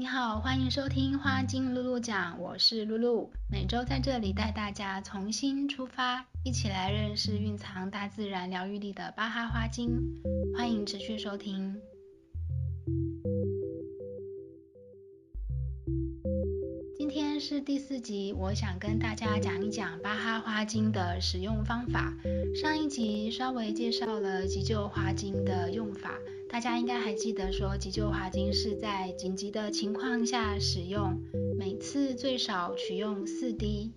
你好，欢迎收听花精露露讲，我是露露，每周在这里带大家重新出发，一起来认识蕴藏大自然疗愈力的巴哈花精，欢迎持续收听。今天是第四集，我想跟大家讲一讲巴哈花精的使用方法。上一集稍微介绍了急救花精的用法。大家应该还记得，说急救花精是在紧急的情况下使用，每次最少取用四滴。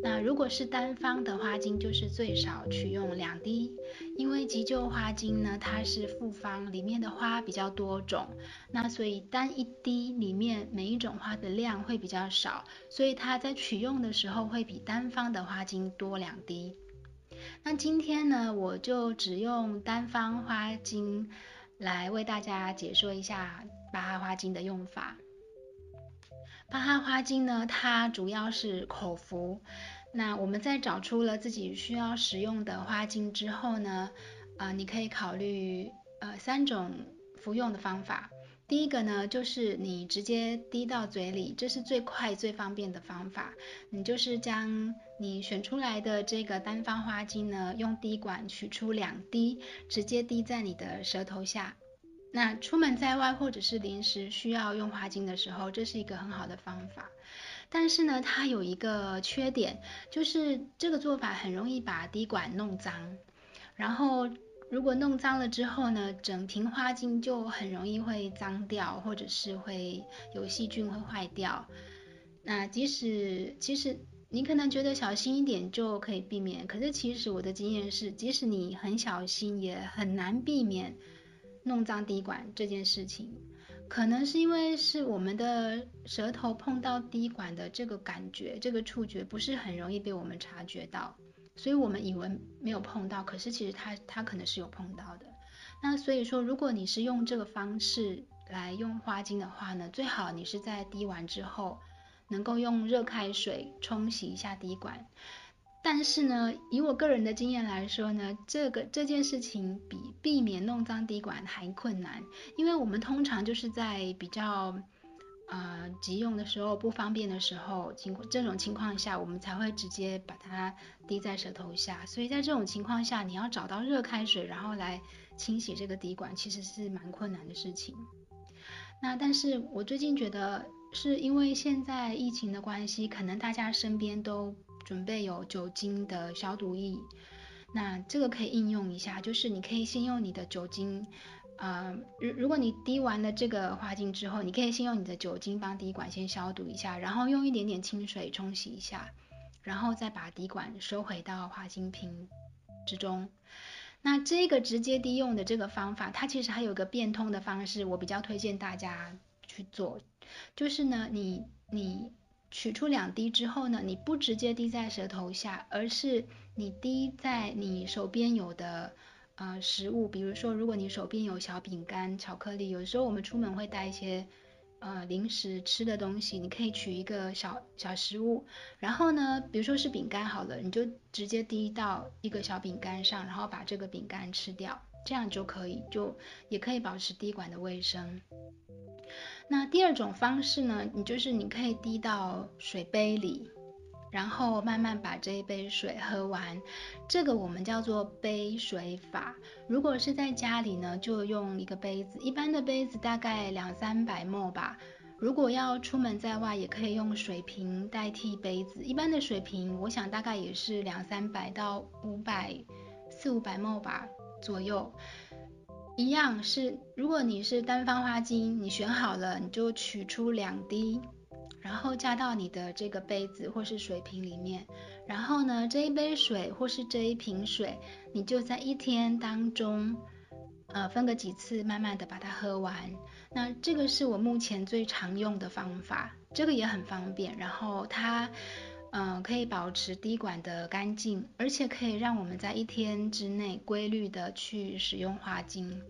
那如果是单方的花精，就是最少取用两滴。因为急救花精呢，它是复方，里面的花比较多种，那所以单一滴里面每一种花的量会比较少，所以它在取用的时候会比单方的花精多两滴。那今天呢，我就只用单方花精。来为大家解说一下巴哈花精的用法。巴哈花精呢，它主要是口服。那我们在找出了自己需要使用的花精之后呢，啊、呃，你可以考虑呃三种服用的方法。第一个呢，就是你直接滴到嘴里，这是最快最方便的方法。你就是将你选出来的这个单方花精呢，用滴管取出两滴，直接滴在你的舌头下。那出门在外或者是临时需要用花精的时候，这是一个很好的方法。但是呢，它有一个缺点，就是这个做法很容易把滴管弄脏。然后如果弄脏了之后呢，整瓶花精就很容易会脏掉，或者是会有细菌会坏掉。那即使其实你可能觉得小心一点就可以避免，可是其实我的经验是，即使你很小心，也很难避免。弄脏滴管这件事情，可能是因为是我们的舌头碰到滴管的这个感觉，这个触觉不是很容易被我们察觉到，所以我们以为没有碰到，可是其实它它可能是有碰到的。那所以说，如果你是用这个方式来用花精的话呢，最好你是在滴完之后，能够用热开水冲洗一下滴管。但是呢，以我个人的经验来说呢，这个这件事情比避免弄脏滴管还困难，因为我们通常就是在比较呃急用的时候、不方便的时候，情况这种情况下，我们才会直接把它滴在舌头下。所以在这种情况下，你要找到热开水，然后来清洗这个滴管，其实是蛮困难的事情。那但是我最近觉得，是因为现在疫情的关系，可能大家身边都准备有酒精的消毒液，那这个可以应用一下，就是你可以先用你的酒精，呃，如如果你滴完了这个花精之后，你可以先用你的酒精帮滴管先消毒一下，然后用一点点清水冲洗一下，然后再把滴管收回到花精瓶之中。那这个直接滴用的这个方法，它其实还有个变通的方式，我比较推荐大家去做，就是呢，你你。取出两滴之后呢，你不直接滴在舌头下，而是你滴在你手边有的呃食物，比如说，如果你手边有小饼干、巧克力，有时候我们出门会带一些呃零食吃的东西，你可以取一个小小食物，然后呢，比如说是饼干好了，你就直接滴到一个小饼干上，然后把这个饼干吃掉，这样就可以，就也可以保持滴管的卫生。那第二种方式呢，你就是你可以滴到水杯里，然后慢慢把这一杯水喝完。这个我们叫做杯水法。如果是在家里呢，就用一个杯子，一般的杯子大概两三百 ml 吧。如果要出门在外，也可以用水瓶代替杯子。一般的水瓶，我想大概也是两三百到五百，四五百 ml 吧左右。一样是，如果你是单方花精，你选好了，你就取出两滴，然后加到你的这个杯子或是水瓶里面。然后呢，这一杯水或是这一瓶水，你就在一天当中，呃，分个几次，慢慢的把它喝完。那这个是我目前最常用的方法，这个也很方便。然后它。嗯、可以保持滴管的干净，而且可以让我们在一天之内规律的去使用花精。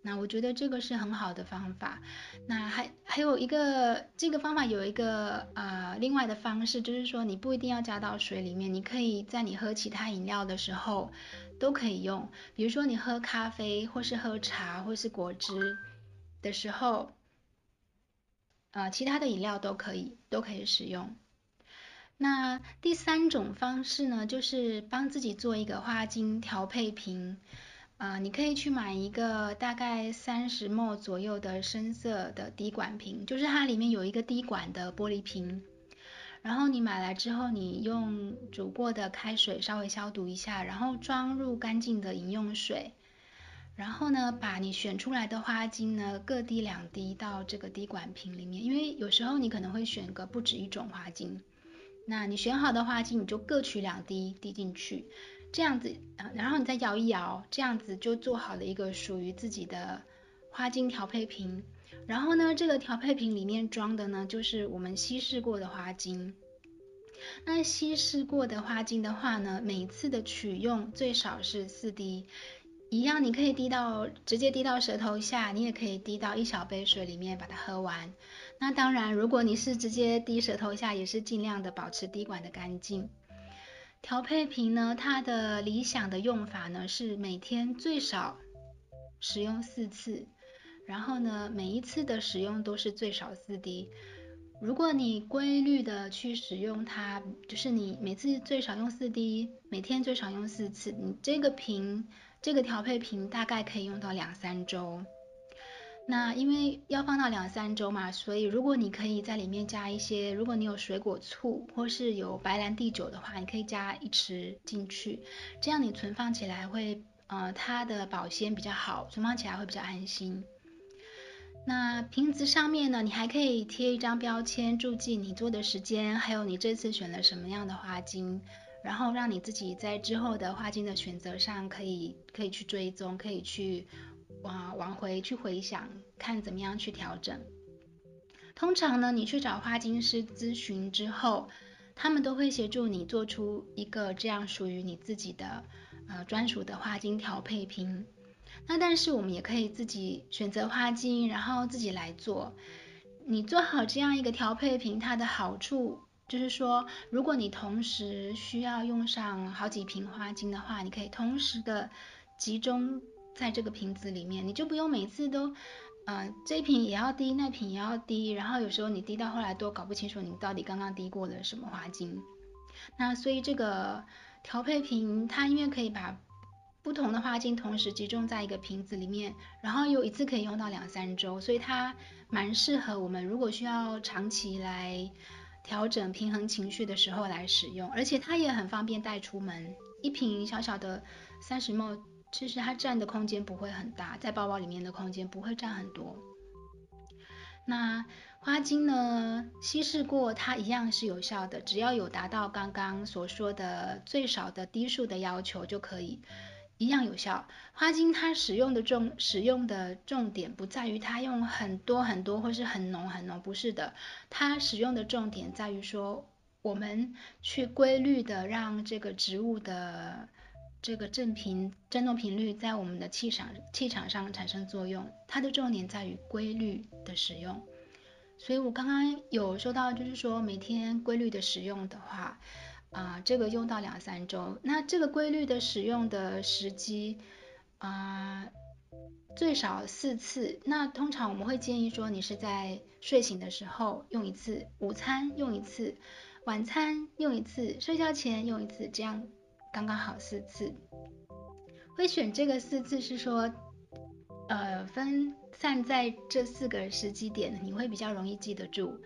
那我觉得这个是很好的方法。那还还有一个，这个方法有一个呃另外的方式，就是说你不一定要加到水里面，你可以在你喝其他饮料的时候都可以用。比如说你喝咖啡，或是喝茶，或是果汁的时候。呃，其他的饮料都可以，都可以使用。那第三种方式呢，就是帮自己做一个花精调配瓶。呃，你可以去买一个大概三十 ml 左右的深色的滴管瓶，就是它里面有一个滴管的玻璃瓶。然后你买来之后，你用煮过的开水稍微消毒一下，然后装入干净的饮用水，然后呢，把你选出来的花精呢各滴两滴到这个滴管瓶里面，因为有时候你可能会选个不止一种花精，那你选好的花精你就各取两滴滴进去，这样子，然后你再摇一摇，这样子就做好了一个属于自己的花精调配瓶。然后呢，这个调配瓶里面装的呢，就是我们稀释过的花精。那稀释过的花精的话呢，每次的取用最少是四滴，一样你可以滴到直接滴到舌头下，你也可以滴到一小杯水里面把它喝完。那当然，如果你是直接滴舌头下，也是尽量的保持滴管的干净。调配瓶呢，它的理想的用法呢，是每天最少使用四次。然后呢，每一次的使用都是最少四滴。如果你规律的去使用它，就是你每次最少用四滴，每天最少用四次，你这个瓶，这个调配瓶大概可以用到两三周。那因为要放到两三周嘛，所以如果你可以在里面加一些，如果你有水果醋或是有白兰地酒的话，你可以加一匙进去，这样你存放起来会，呃，它的保鲜比较好，存放起来会比较安心。那瓶子上面呢，你还可以贴一张标签，注记你做的时间，还有你这次选了什么样的花精，然后让你自己在之后的花精的选择上可以可以去追踪，可以去往往回去回想，看怎么样去调整。通常呢，你去找花精师咨询之后，他们都会协助你做出一个这样属于你自己的呃专属的花精调配瓶。那但是我们也可以自己选择花精，然后自己来做。你做好这样一个调配瓶，它的好处就是说，如果你同时需要用上好几瓶花精的话，你可以同时的集中在这个瓶子里面，你就不用每次都，呃，这瓶也要滴，那瓶也要滴，然后有时候你滴到后来都搞不清楚你到底刚刚滴过了什么花精。那所以这个调配瓶它因为可以把不同的花精同时集中在一个瓶子里面，然后又一次可以用到两三周，所以它蛮适合我们如果需要长期来调整平衡情绪的时候来使用，而且它也很方便带出门。一瓶小小的三十 ml，其实它占的空间不会很大，在包包里面的空间不会占很多。那花精呢，稀释过它一样是有效的，只要有达到刚刚所说的最少的滴数的要求就可以。一样有效。花精它使用的重使用的重点不在于它用很多很多或是很浓很浓，不是的。它使用的重点在于说，我们去规律的让这个植物的这个振频振动频率在我们的气场气场上产生作用。它的重点在于规律的使用。所以我刚刚有说到，就是说每天规律的使用的话。啊、这个用到两三周，那这个规律的使用的时机啊、最少四次。那通常我们会建议说，你是在睡醒的时候用一次，午餐用一次，晚餐用一次，睡觉前用一次，这样刚刚好四次。会选这个四次是说，呃，分散在这四个时机点，你会比较容易记得住。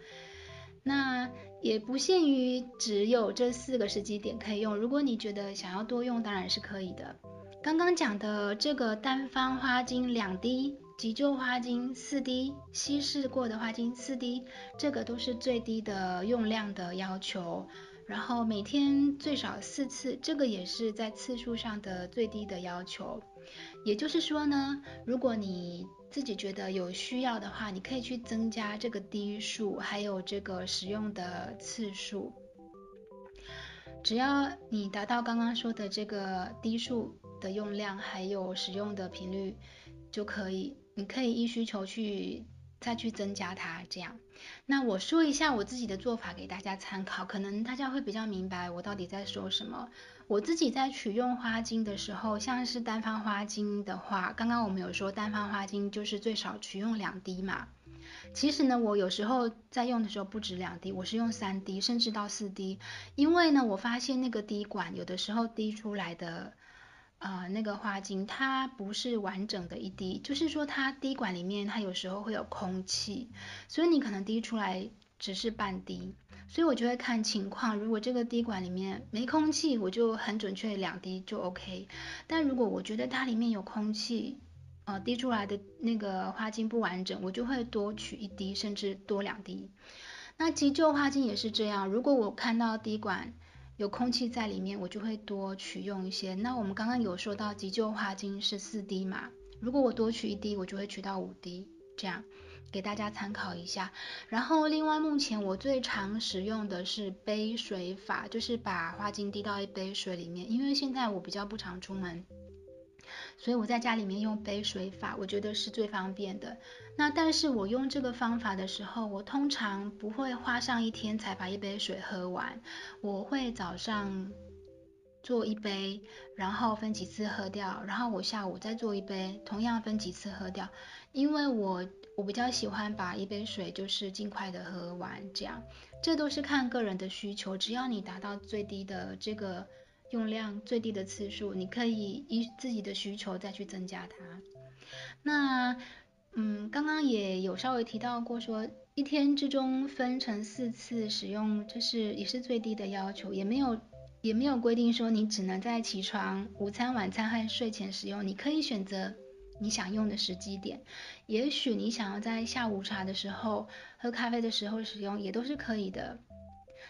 那也不限于只有这四个时机点可以用，如果你觉得想要多用，当然是可以的。刚刚讲的这个单方花精两滴，急救花精四滴，稀释过的花精四滴，这个都是最低的用量的要求。然后每天最少四次，这个也是在次数上的最低的要求。也就是说呢，如果你自己觉得有需要的话，你可以去增加这个滴数，还有这个使用的次数。只要你达到刚刚说的这个滴数的用量，还有使用的频率就可以。你可以依需求去再去增加它，这样。那我说一下我自己的做法给大家参考，可能大家会比较明白我到底在说什么。我自己在取用花精的时候，像是单方花精的话，刚刚我们有说单方花精就是最少取用两滴嘛。其实呢，我有时候在用的时候不止两滴，我是用三滴甚至到四滴，因为呢，我发现那个滴管有的时候滴出来的。呃，那个花精它不是完整的一滴，就是说它滴管里面它有时候会有空气，所以你可能滴出来只是半滴，所以我就会看情况，如果这个滴管里面没空气，我就很准确两滴就 OK，但如果我觉得它里面有空气，呃，滴出来的那个花精不完整，我就会多取一滴甚至多两滴。那急救花精也是这样，如果我看到滴管。有空气在里面，我就会多取用一些。那我们刚刚有说到急救花精是四滴嘛，如果我多取一滴，我就会取到五滴，这样给大家参考一下。然后另外目前我最常使用的是杯水法，就是把花精滴到一杯水里面，因为现在我比较不常出门。所以我在家里面用杯水法，我觉得是最方便的。那但是我用这个方法的时候，我通常不会花上一天才把一杯水喝完。我会早上做一杯，然后分几次喝掉，然后我下午再做一杯，同样分几次喝掉。因为我我比较喜欢把一杯水就是尽快的喝完，这样。这都是看个人的需求，只要你达到最低的这个。用量最低的次数，你可以依自己的需求再去增加它。那，嗯，刚刚也有稍微提到过说，一天之中分成四次使用，这是也是最低的要求，也没有也没有规定说你只能在起床、午餐、晚餐和睡前使用，你可以选择你想用的时机点。也许你想要在下午茶的时候、喝咖啡的时候使用，也都是可以的。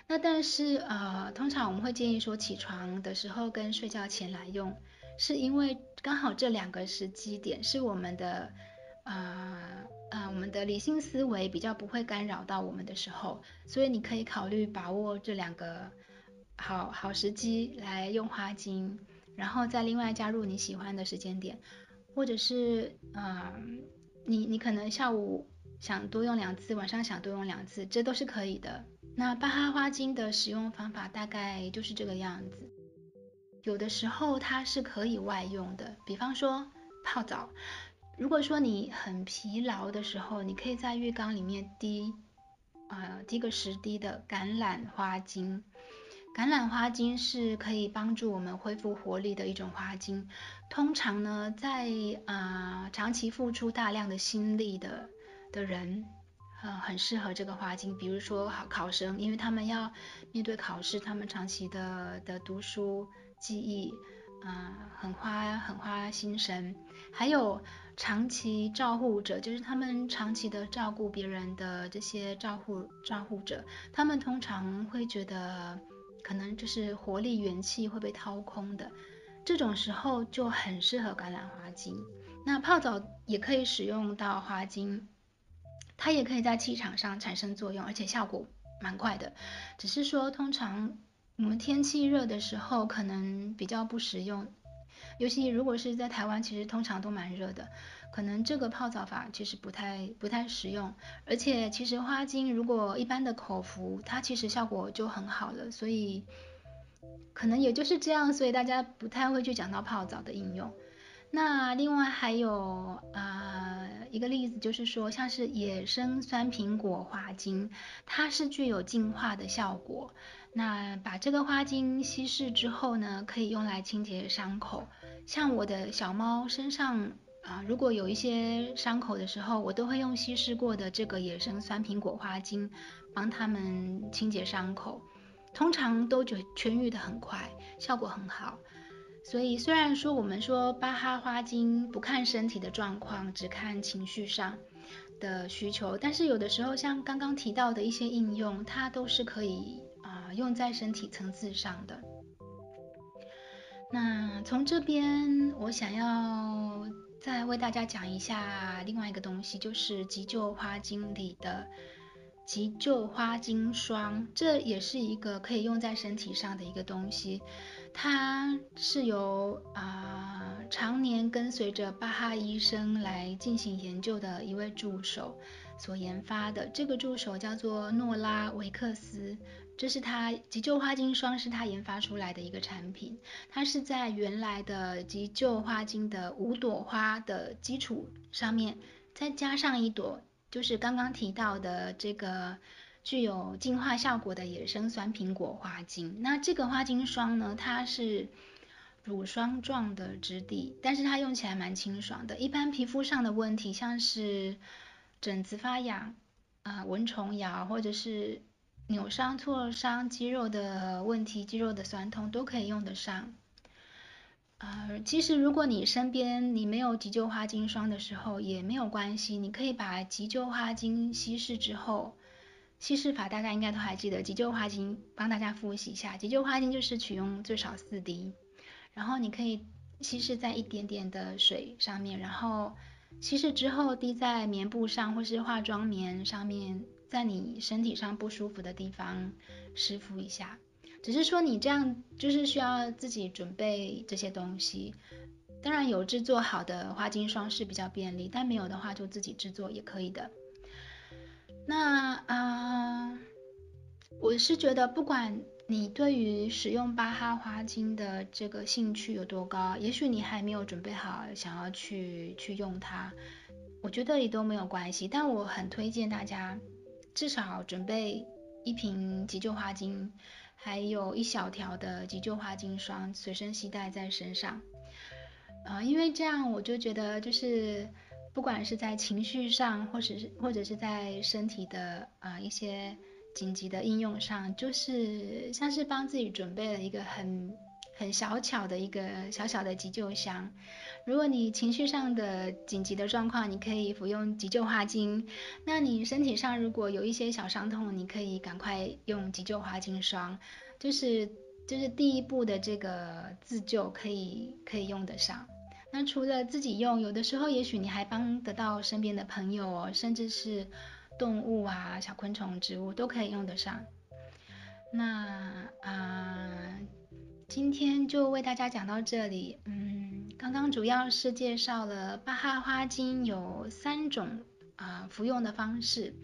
那但是呃，通常我们会建议说起床的时候跟睡觉前来用，是因为刚好这两个时机点是我们的呃呃我们的理性思维比较不会干扰到我们的时候，所以你可以考虑把握这两个好好时机来用花精，然后再另外加入你喜欢的时间点，或者是呃你你可能下午想多用两次，晚上想多用两次，这都是可以的。那巴哈花精的使用方法大概就是这个样子，有的时候它是可以外用的，比方说泡澡。如果说你很疲劳的时候，你可以在浴缸里面滴，呃，滴个十滴的橄榄花精。橄榄花精是可以帮助我们恢复活力的一种花精。通常呢，在啊、长期付出大量的心力的的人。呃，很适合这个花精，比如说考考生，因为他们要面对考试，他们长期的的读书记忆，啊、很花很花心神。还有长期照护者，就是他们长期的照顾别人的这些照护照护者，他们通常会觉得可能就是活力元气会被掏空的，这种时候就很适合橄榄花精。那泡澡也可以使用到花精。它也可以在气场上产生作用，而且效果蛮快的。只是说，通常我们天气热的时候可能比较不实用，尤其如果是在台湾，其实通常都蛮热的，可能这个泡澡法其实不太不太实用。而且其实花精如果一般的口服，它其实效果就很好了，所以可能也就是这样，所以大家不太会去讲到泡澡的应用。那另外还有啊、一个例子，就是说像是野生酸苹果花精，它是具有净化的效果。那把这个花精稀释之后呢，可以用来清洁伤口。像我的小猫身上啊、如果有一些伤口的时候，我都会用稀释过的这个野生酸苹果花精帮它们清洁伤口，通常都觉痊愈的很快，效果很好。所以虽然说我们说巴哈花精不看身体的状况，只看情绪上的需求，但是有的时候像刚刚提到的一些应用，它都是可以啊、用在身体层次上的。那从这边我想要再为大家讲一下另外一个东西，就是急救花精里的。急救花精霜，这也是一个可以用在身体上的一个东西。它是由啊、常年跟随着巴哈医生来进行研究的一位助手所研发的。这个助手叫做诺拉维克斯，这是他急救花精霜是他研发出来的一个产品。它是在原来的急救花精的五朵花的基础上面，再加上一朵。就是刚刚提到的这个具有净化效果的野生酸苹果花精。那这个花精霜呢，它是乳霜状的质地，但是它用起来蛮清爽的。一般皮肤上的问题，像是疹子发痒、啊、蚊虫咬，或者是扭伤、挫伤肌肉的问题，肌肉的酸痛都可以用得上。呃，其实如果你身边你没有急救花精霜的时候也没有关系，你可以把急救花精稀释之后，稀释法大家应该都还记得。急救花精帮大家复习一下，急救花精就是取用最少四滴，然后你可以稀释在一点点的水上面，然后稀释之后滴在棉布上或是化妆棉上面，在你身体上不舒服的地方湿敷一下。只是说你这样就是需要自己准备这些东西，当然有制作好的花精霜是比较便利，但没有的话就自己制作也可以的。那啊、我是觉得不管你对于使用巴哈花精的这个兴趣有多高，也许你还没有准备好想要去去用它，我觉得也都没有关系。但我很推荐大家至少准备一瓶急救花精。还有一小条的急救花精霜随身携带在身上，呃，因为这样我就觉得就是不管是在情绪上，或者是或者是在身体的啊、呃、一些紧急的应用上，就是像是帮自己准备了一个很很小巧的一个小小的急救箱。如果你情绪上的紧急的状况，你可以服用急救花精；那你身体上如果有一些小伤痛，你可以赶快用急救花精霜，就是就是第一步的这个自救可以可以用得上。那除了自己用，有的时候也许你还帮得到身边的朋友哦，甚至是动物啊、小昆虫、植物都可以用得上。那啊。今天就为大家讲到这里，嗯，刚刚主要是介绍了巴哈花精有三种啊、服用的方式，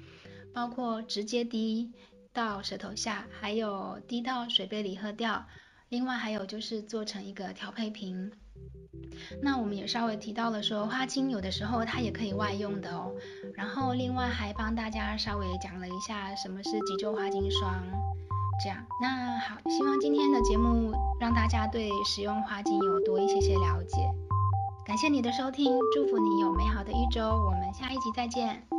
包括直接滴到舌头下，还有滴到水杯里喝掉，另外还有就是做成一个调配瓶。那我们也稍微提到了说，花精有的时候它也可以外用的哦，然后另外还帮大家稍微讲了一下什么是急救花精霜。这样，那好，希望今天的节目让大家对使用花精有多一些些了解。感谢你的收听，祝福你有美好的一周，我们下一集再见。